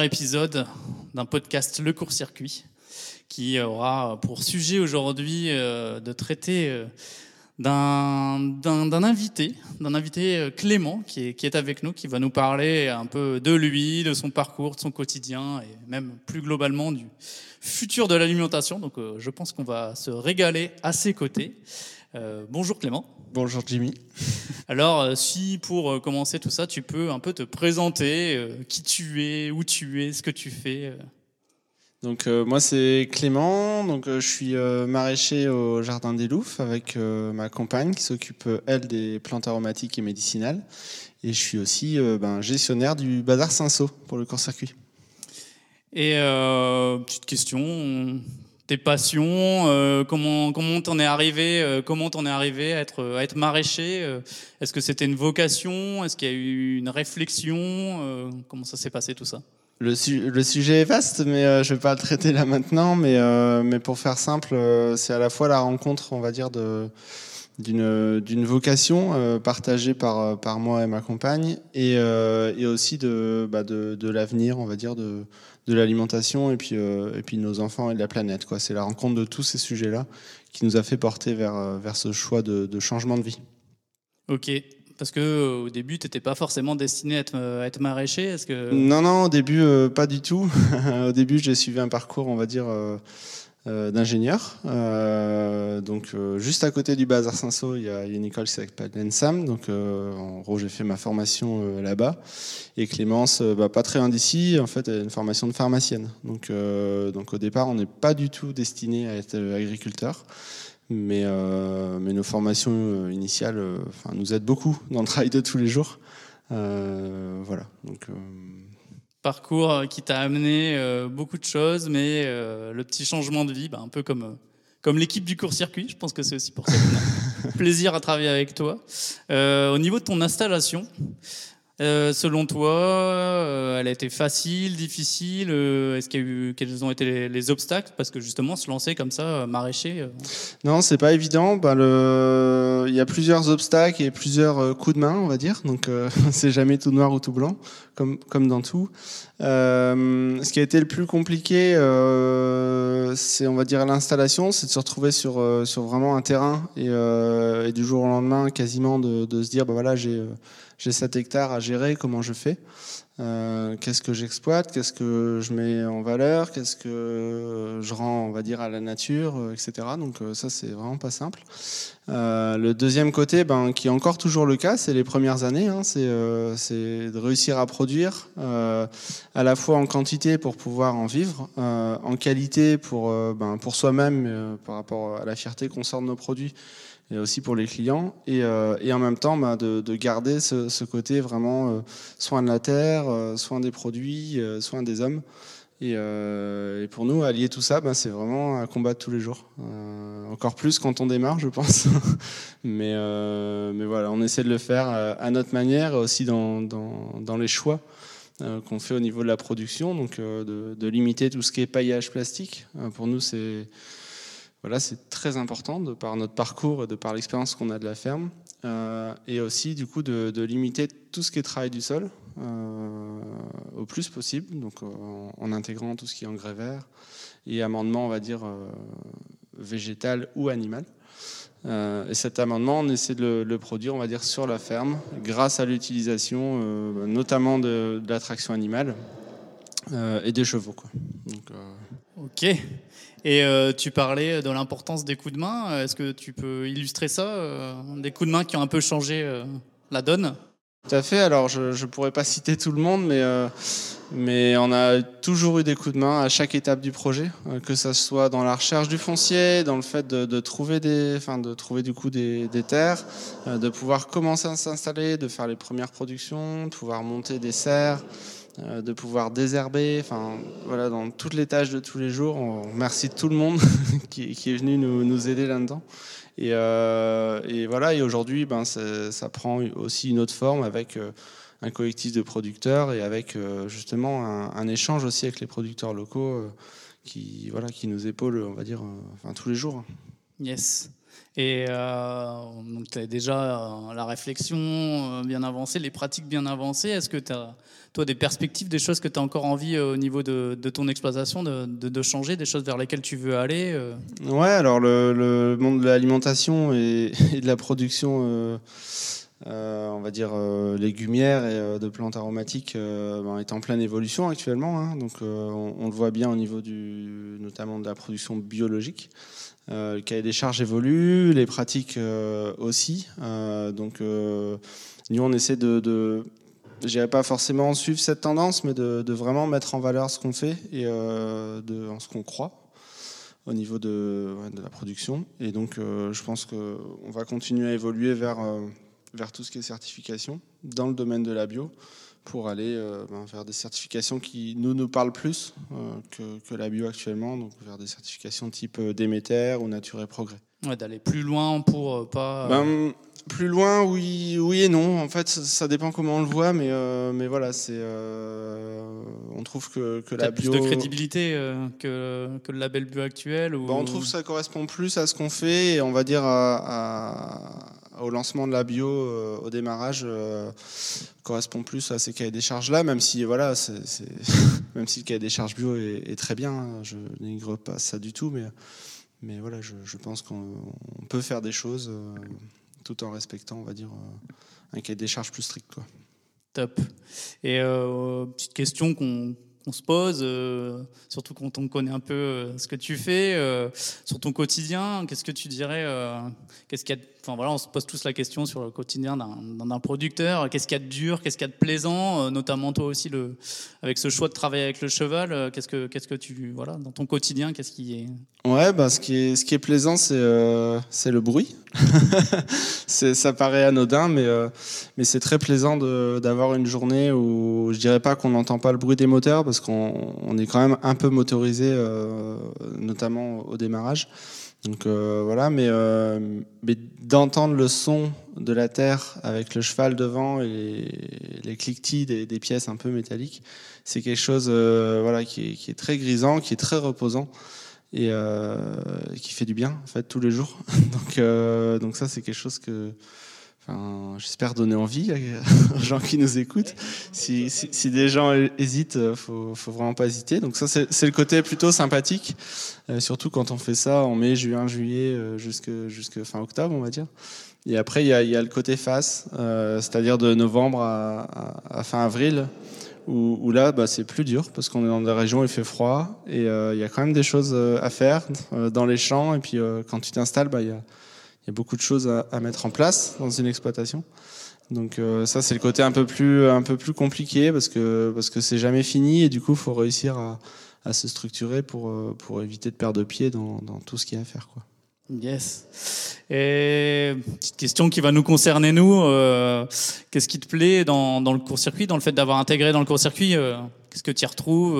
épisode d'un podcast Le Court Circuit qui aura pour sujet aujourd'hui euh, de traiter euh, d'un invité, d'un invité euh, Clément qui est, qui est avec nous, qui va nous parler un peu de lui, de son parcours, de son quotidien et même plus globalement du futur de l'alimentation. Donc je pense qu'on va se régaler à ses côtés. Bonjour Clément. Bonjour Jimmy. Alors, si pour commencer tout ça, tu peux un peu te présenter, qui tu es, où tu es, ce que tu fais. Donc euh, moi c'est Clément, donc euh, je suis euh, maraîcher au Jardin des Loups avec ma compagne qui s'occupe elle des plantes aromatiques et médicinales et je suis aussi ben, gestionnaire du bazar Saint-Sau pour le court-circuit. Et petite question, tes passions, comment comment t'en es arrivé, comment t'en es arrivé à être à être maraîcher Est-ce que c'était une vocation Est-ce qu'il y a eu une réflexion Comment ça s'est passé tout ça? Le, sujet est vaste, mais euh, je ne vais pas le traiter là maintenant. Mais, euh, pour faire simple, euh, c'est à la fois la rencontre, on va dire, d'une vocation partagée par, par moi et ma compagne, et, et aussi de, bah, de, de l'avenir, on va dire, de, de l'alimentation et puis et puis nos enfants et de la planète. Quoi. C'est la rencontre de tous ces sujets-là qui nous a fait porter vers, vers ce choix de, de changement de vie. Ok, parce que euh, au début, tu n'étais pas forcément destiné à être, euh, être maraîcher. Est-ce que non, non, au début, euh, pas du tout. au début, j'ai suivi un parcours, on va dire, d'ingénieur. donc, juste à côté du bazar Saint-Sau, il y, a une école qui s'appelle l'ENSAM. Donc, en gros, j'ai fait ma formation là-bas. Et Clémence, bah, pas très loin d'ici, en fait, elle a une formation de pharmacienne. Donc, donc au départ, on n'est pas du tout destiné à être agriculteur. Mais, euh, mais nos formations euh, initiales euh, nous aident beaucoup dans le travail de tous les jours. voilà. Donc, Parcours qui t'a amené beaucoup de choses, mais le petit changement de vie, bah, un peu comme, comme l'équipe du court-circuit, je pense que c'est aussi pour ça qu'on a plaisir à travailler avec toi. au niveau de ton installation, euh, selon toi, euh, elle a été facile, difficile euh, Est-ce qu'il y a eu quels ont été les, obstacles? Parce que justement, se lancer comme ça, maraîcher. Non, c'est pas évident. Ben. Il y a plusieurs obstacles et plusieurs coups de main, on va dire. Donc, c'est jamais tout noir ou tout blanc, comme comme dans tout. ce qui a été le plus compliqué, c'est on va dire l'installation, c'est de se retrouver sur sur vraiment un terrain et, et, du jour au lendemain, quasiment de, de se dire, ben voilà, j'ai j'ai 7 hectares à gérer, comment je fais? Euh, Qu'est-ce que j'exploite? Qu'est-ce que je mets en valeur? Qu'est-ce que je rends, on va dire, à la nature, euh, etc. Donc euh, ça, c'est vraiment pas simple. le deuxième côté, ben, qui est encore toujours le cas, c'est les premières années. Hein, c'est de réussir à produire à la fois en quantité pour pouvoir en vivre, en qualité pour, ben, pour soi-même par rapport à la fierté qu'on sort de nos produits et aussi pour les clients, et, euh, en même temps bah, de, de, garder ce, côté vraiment euh, soin de la terre, euh, soin des produits, soin des hommes. Et, pour nous, allier tout ça, bah, c'est vraiment un combat de tous les jours. encore plus quand on démarre, je pense. mais, voilà, on essaie de le faire à notre manière, aussi dans, les choix qu'on fait au niveau de la production, donc de, limiter tout ce qui est paillage plastique. pour nous, c'est voilà, c'est très important de par notre parcours et de par l'expérience qu'on a de la ferme. Euh, et aussi, du coup, de, limiter tout ce qui est travail du sol euh, au plus possible, donc euh, en, intégrant tout ce qui est engrais vert et amendement, on va dire, végétal ou animal. et cet amendement, on essaie de le, produire, on va dire, sur la ferme, grâce à l'utilisation notamment de, de l'attraction animale et des chevaux. Quoi. Donc, ok. Et euh, tu parlais de l'importance des coups de main. Est-ce que tu peux illustrer ça euh, Des coups de main qui ont un peu changé euh, la donne? Tout à fait. Alors, je ne pourrais pas citer tout le monde, mais, on a toujours eu des coups de main à chaque étape du projet, que ce soit dans la recherche du foncier, dans le fait de, trouver, des, enfin, de trouver du coup des terres, de pouvoir commencer à s'installer, de faire les premières productions, de pouvoir monter des serres. Euh, de pouvoir désherber, enfin voilà, dans toutes les tâches de tous les jours. On remercie tout le monde qui, est venu nous, aider là-dedans. Euh, et, voilà, et aujourd'hui, ben, ça prend aussi une autre forme avec euh, un collectif de producteurs et avec justement un, échange aussi avec les producteurs locaux qui, voilà, qui nous épaulent, on va dire, enfin, tous les jours. Yes. Et donc, tu as déjà la réflexion bien avancée, les pratiques bien avancées. Est-ce que tu as, toi, des perspectives, des choses que tu as encore envie au niveau de, ton exploitation de, de, changer, des choses vers lesquelles tu veux aller Ouais, alors le, monde de l'alimentation et, de la production euh, on va dire euh, légumière et euh, de plantes aromatiques ben, est en pleine évolution actuellement. Hein. donc on, le voit bien au niveau du, notamment de la production biologique. Le cahier des charges évolue, les pratiques aussi. donc nous on essaie de, de je pas forcément suivre cette tendance, mais de, vraiment mettre en valeur ce qu'on fait et en ce qu'on croit au niveau de, la production. Et donc, je pense qu'on va continuer à évoluer vers tout ce qui est certification dans le domaine de la bio pour aller euh, ben, vers des certifications qui nous nous parlent plus euh, que, que, la bio actuellement, donc vers des certifications type euh, Déméter ou Nature et Progrès. Ouais, d'aller plus loin pour pas. Ben, plus loin, oui, oui et non. En fait, ça, dépend comment on le voit, mais, mais voilà, c'est. on trouve que, que la bio. plus de crédibilité que, que, le label bio actuel ou... Ben, on trouve que ça correspond plus à ce qu'on fait et on va dire à au lancement de la bio, euh, au démarrage, euh, correspond plus à ces cahiers des charges-là, même si voilà, même si le cahier des charges bio est, très bien, hein, je n'igre pas ça du tout, mais, mais voilà, je, pense qu'on peut faire des choses euh, tout en respectant, on va dire, un cahier des charges plus strict. Quoi. Top. Et petite question qu'on on se pose, surtout quand on connaît un peu ce que tu fais, sur ton quotidien. Qu'est-ce que tu dirais Qu'est-ce qu'il y a Enfin voilà, on se pose tous la question sur le quotidien d'un producteur. Qu'est-ce qu'il y a de dur? Qu'est-ce qu'il y a de plaisant? Notamment toi aussi, le, avec ce choix de travailler avec le cheval. Qu'est-ce que qu'est-ce que tu voilà dans ton quotidien Qu'est-ce qui est? Ouais, bah, ce qui est ce qui est plaisant, c'est c'est le bruit. ça paraît anodin, mais mais c'est très plaisant d'avoir une journée où je dirais pas qu'on n'entend pas le bruit des moteurs parce qu'on est quand même un peu motorisé, euh, notamment au démarrage. Donc euh, voilà, mais, euh, mais d'entendre le son de la terre avec le cheval devant et les cliquetis des, pièces un peu métalliques, c'est quelque chose voilà, qui est, qui, est, très grisant, qui est très reposant et qui fait du bien en fait tous les jours. donc, donc ça c'est quelque chose que J'espère donner envie aux gens qui nous écoutent. Si, si, des gens hésitent, faut, faut vraiment pas hésiter. Donc ça, c'est le côté plutôt sympathique, euh, surtout quand on fait ça en mai, juin, juillet, euh, jusque, jusque fin octobre, on va dire. Et après, il y a, y a, le côté face, euh, c'est-à-dire de novembre à, à, fin avril, où, où là, bah, c'est plus dur parce qu'on est dans des régions où il fait froid et il y a quand même des choses à faire dans les champs. Et puis quand tu t'installes, bah, il y a il y a beaucoup de choses à, mettre en place dans une exploitation. Donc euh, ça c'est le côté un peu plus un peu plus compliqué parce que parce que c'est jamais fini et du coup faut réussir à, à se structurer pour euh, pour éviter de perdre pied dans, dans tout ce qu'il y a à faire quoi. Yes. Et petite question qui va nous concerner nous. Euh, qu'est-ce qui te plaît dans, dans le court-circuit, dans le fait d'avoir intégré dans le court-circuit Qu'est-ce que tu y retrouves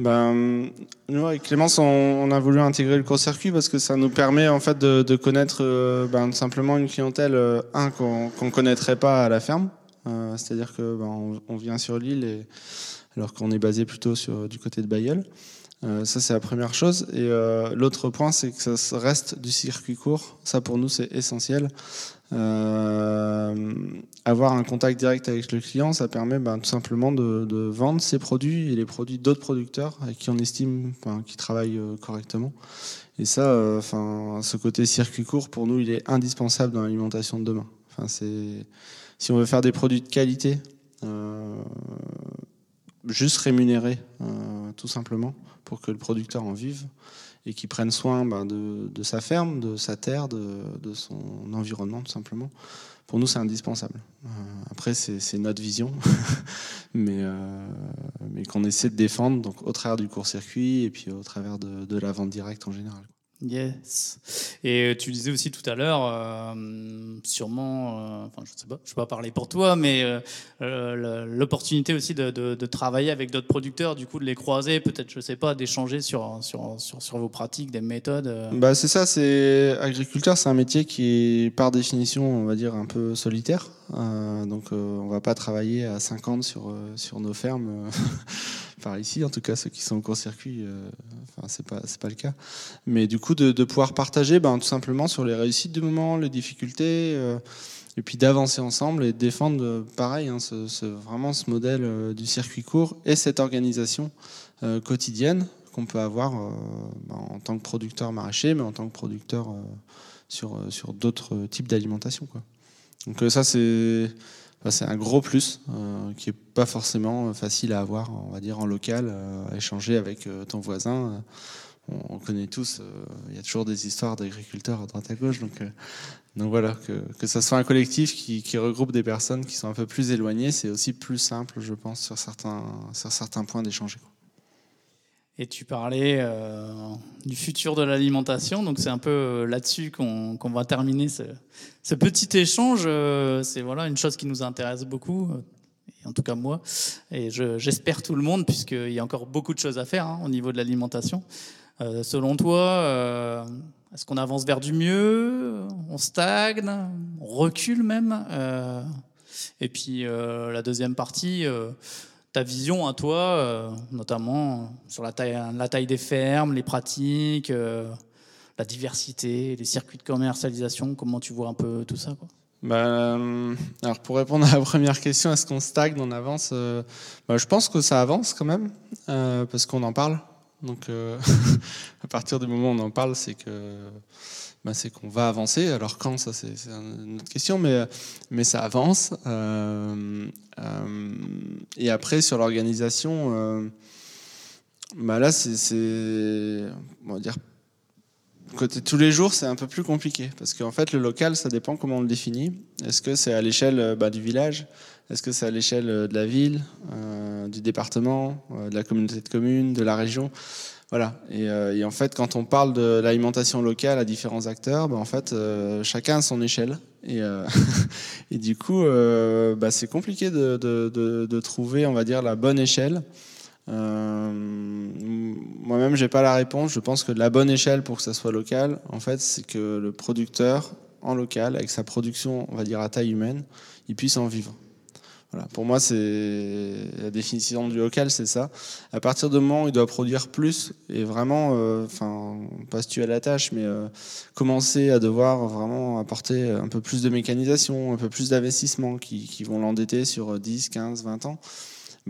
ben, nous, avec Clémence, on, a voulu intégrer le court-circuit parce que ça nous permet en fait de, connaître euh, ben, simplement une clientèle euh, qu'on ne connaîtrait pas à la ferme. Euh, c'est-à-dire que ben, on, vient sur l'île alors qu'on est basé plutôt sur, du côté de Bayeul. ça, c'est la première chose. Et l'autre point, c'est que ça reste du circuit court. Ça, pour nous, c'est essentiel. Euh, avoir un contact direct avec le client, ça permet ben, tout simplement de, vendre ses produits et les produits d'autres producteurs avec qui on estime enfin, qui travaillent euh, correctement. Et ça, euh, ce côté circuit court, pour nous, il est indispensable dans l'alimentation de demain. Si on veut faire des produits de qualité, juste rémunérés, tout simplement, pour que le producteur en vive et qui prennent soin ben, de, sa ferme, de sa terre, de, son environnement tout simplement. Pour nous, c'est indispensable. Euh, après, c'est notre vision, mais, euh, mais qu'on essaie de défendre donc, au travers du court-circuit et puis au travers de, de la vente directe en général. Yes. Et tu disais aussi tout à l'heure, euh, sûrement, euh, enfin je sais pas, je vais pas parler pour toi, mais euh, l'opportunité aussi de, travailler avec d'autres producteurs, du coup de les croiser, peut-être, je sais pas, d'échanger sur sur, sur, vos pratiques, des méthodes. Bah c'est ça, c'est agriculteur, c'est un métier qui est par définition, on va dire, un peu solitaire. donc on va pas travailler à 50 sur sur nos fermes par ici, en tout cas ceux qui sont au court-circuit, enfin c'est pas pas le cas. Mais du coup de, pouvoir partager, ben, tout simplement sur les réussites du moment, les difficultés, et puis d'avancer ensemble et défendre pareil, hein, ce, vraiment ce modèle du circuit court et cette organisation quotidienne qu'on peut avoir ben, en tant que producteur maraîcher, mais en tant que producteur sur, sur d'autres types d'alimentation. Donc ça c'est c'est un gros plus euh, qui est pas forcément facile à avoir, on va dire, en local, euh, à échanger avec euh, ton voisin. On, connaît tous, il y a toujours des histoires d'agriculteurs à droite à gauche. Donc, voilà, que, que ce soit un collectif qui, qui, regroupe des personnes qui sont un peu plus éloignées, c'est aussi plus simple, je pense, sur certains, sur certains points d'échanger. Et tu parlais euh, du futur de l'alimentation, donc c'est un peu euh, là-dessus qu'on va terminer ce, petit échange. Euh, c'est voilà une chose qui nous intéresse beaucoup, en tout cas moi, et j'espère tout le monde, puisqu'il y a encore beaucoup de choses à faire hein, au niveau de l'alimentation. selon toi, est-ce qu'on avance vers du mieux On stagne On recule même Et puis la deuxième partie ta vision à toi, euh, notamment sur la taille, la taille des fermes, les pratiques, euh, la diversité, les circuits de commercialisation, comment tu vois un peu tout ça bah, euh, alors pour répondre à la première question, est-ce qu'on stagne, on avance bah, Je pense que ça avance quand même, parce qu'on en parle. Donc à partir du moment où on en parle, c'est que bah, c'est qu'on va avancer. Alors quand, ça c'est une autre question, mais, mais ça avance. Euh, euh, et après, sur l'organisation, euh, bah là, c'est, on va dire, côté tous les jours, c'est un peu plus compliqué. Parce qu'en fait, le local, ça dépend comment on le définit. Est-ce que c'est à l'échelle bah, du village? Est-ce que c'est à l'échelle de la ville, du département, de la communauté de communes, de la région? Voilà. Euh, et, en fait, quand on parle de l'alimentation locale à différents acteurs, ben, en fait, euh, chacun a son échelle. Et, euh, du coup, bah, c'est compliqué de, trouver, on va dire, la bonne échelle. Moi-même, j'ai pas la réponse. Je pense que la bonne échelle pour que ça soit local, en fait, c'est que le producteur en local, avec sa production, on va dire à taille humaine, il puisse en vivre. Voilà, pour moi, c'est la définition du local, c'est ça. À partir du moment où il doit produire plus et vraiment, euh, enfin, pas se tuer à la tâche, mais euh, commencer à devoir vraiment apporter un peu plus de mécanisation, un peu plus d'investissement qui, vont l'endetter sur 10, 15, 20 ans.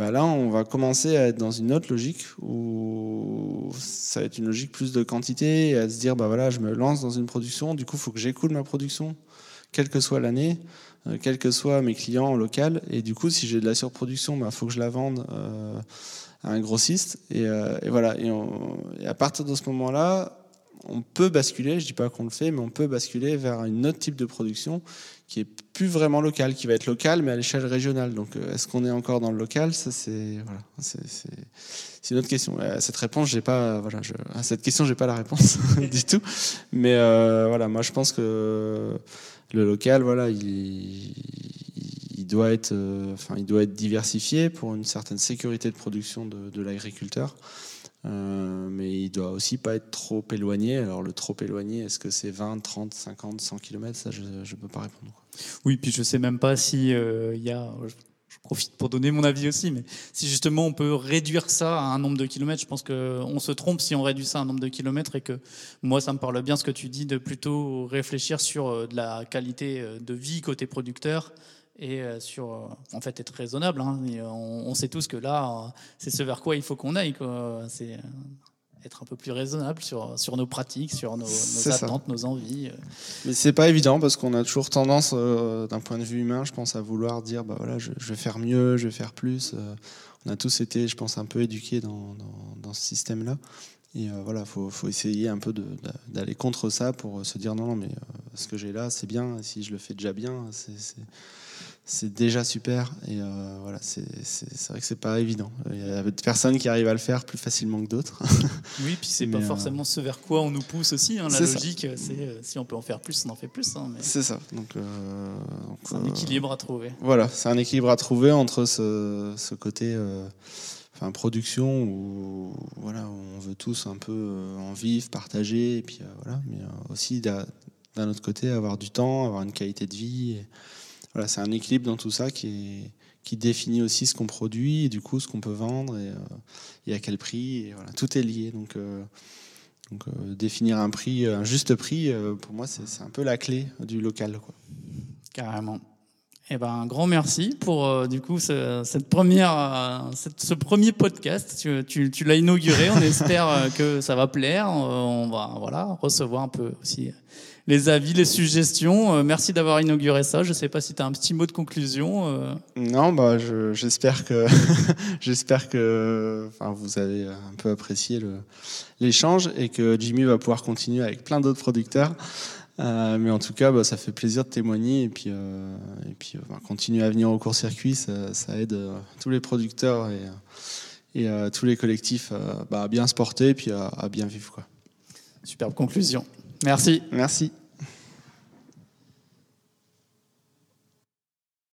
Bah là, on va commencer à être dans une autre logique où ça va être une logique plus de quantité et à se dire, bah voilà, je me lance dans une production, du coup, il faut que j'écoule ma production, quelle que soit l'année. Euh, quels que soient mes clients local. Et du coup, si j'ai de la surproduction, il bah, faut que je la vende euh, à un grossiste. Et, euh, voilà. Et, à partir de ce moment-là, on peut basculer, je dis pas qu'on le fait, mais on peut basculer vers un autre type de production qui est plus vraiment local, qui va être local, mais à l'échelle régionale. Donc, est-ce qu'on est encore dans le local? Ça, c'est voilà, une autre question. À cette réponse, pas, voilà, je, à cette question, pas la réponse du tout. Mais voilà, moi, je pense que le local, voilà, il, doit être, euh, enfin, il doit être diversifié pour une certaine sécurité de production de, l'agriculteur. Euh, mais il doit aussi pas être trop éloigné. Alors le trop éloigné, est-ce que c'est 20, 30, 50, 100 km Ça, je ne peux pas répondre. Oui, puis je sais même pas si euh, il y a profite pour donner mon avis aussi, mais si justement on peut réduire ça à un nombre de kilomètres, je pense qu'on se trompe si on réduit ça à un nombre de kilomètres et que moi ça me parle bien ce que tu dis de plutôt réfléchir sur euh, de la qualité de vie côté producteur et euh, sur en fait être raisonnable. Hein. on, sait tous que là c'est ce vers quoi il faut qu'on aille. C'est être un peu plus raisonnable sur, sur nos pratiques, sur nos, attentes, nos envies. Euh. Mais c'est pas évident parce qu'on a toujours tendance, euh, d'un point de vue humain, je pense, à vouloir dire bah voilà, je, vais faire mieux, je vais faire plus. Euh. on a tous été, je pense, un peu éduqués dans, dans, ce système-là. Et voilà, faut, faut essayer un peu d'aller contre ça pour se dire non, non, mais ce que j'ai là, c'est bien. Si je le fais déjà bien, c'est c'est déjà super. Et euh, voilà, c'est vrai que c'est pas évident. Il y a des personnes qui arrivent à le faire plus facilement que d'autres. Oui, puis c'est pas euh, forcément ce vers quoi on nous pousse aussi. Hein, la logique, c'est euh, si on peut en faire plus, on en fait plus. Hein, c'est ça. Donc, c'est un équilibre à trouver. Voilà, c'est un équilibre à trouver entre ce, ce côté. Enfin, production où voilà on veut tous un peu en vivre, partager et puis voilà, mais aussi d'un autre côté avoir du temps, avoir une qualité de vie. Et, voilà, c'est un équilibre dans tout ça qui définit aussi ce qu'on produit et du coup ce qu'on peut vendre et, et, à quel prix. Tout est lié. Donc, donc définir un prix, un juste prix, pour moi, c'est un peu la clé du local. Carrément. Eh ben, un grand merci pour euh, du coup ce, cette première, euh, ce premier podcast. Tu, l'as inauguré. On espère euh, que ça va plaire. On va voilà recevoir un peu aussi les avis, les suggestions. merci d'avoir inauguré ça. Je ne sais pas si tu as un petit mot de conclusion. Non, bah, j'espère que j'espère que enfin, vous avez un peu apprécié l'échange et que Jimmy va pouvoir continuer avec plein d'autres producteurs. Euh, mais en tout cas, bah, ça fait plaisir de témoigner et puis, euh, et puis euh, continuer à venir au court-circuit, ça, ça, aide tous les producteurs et, et tous les collectifs bah, à bien se porter et puis à, à bien vivre. Quoi. Superbe conclusion. Merci. Merci.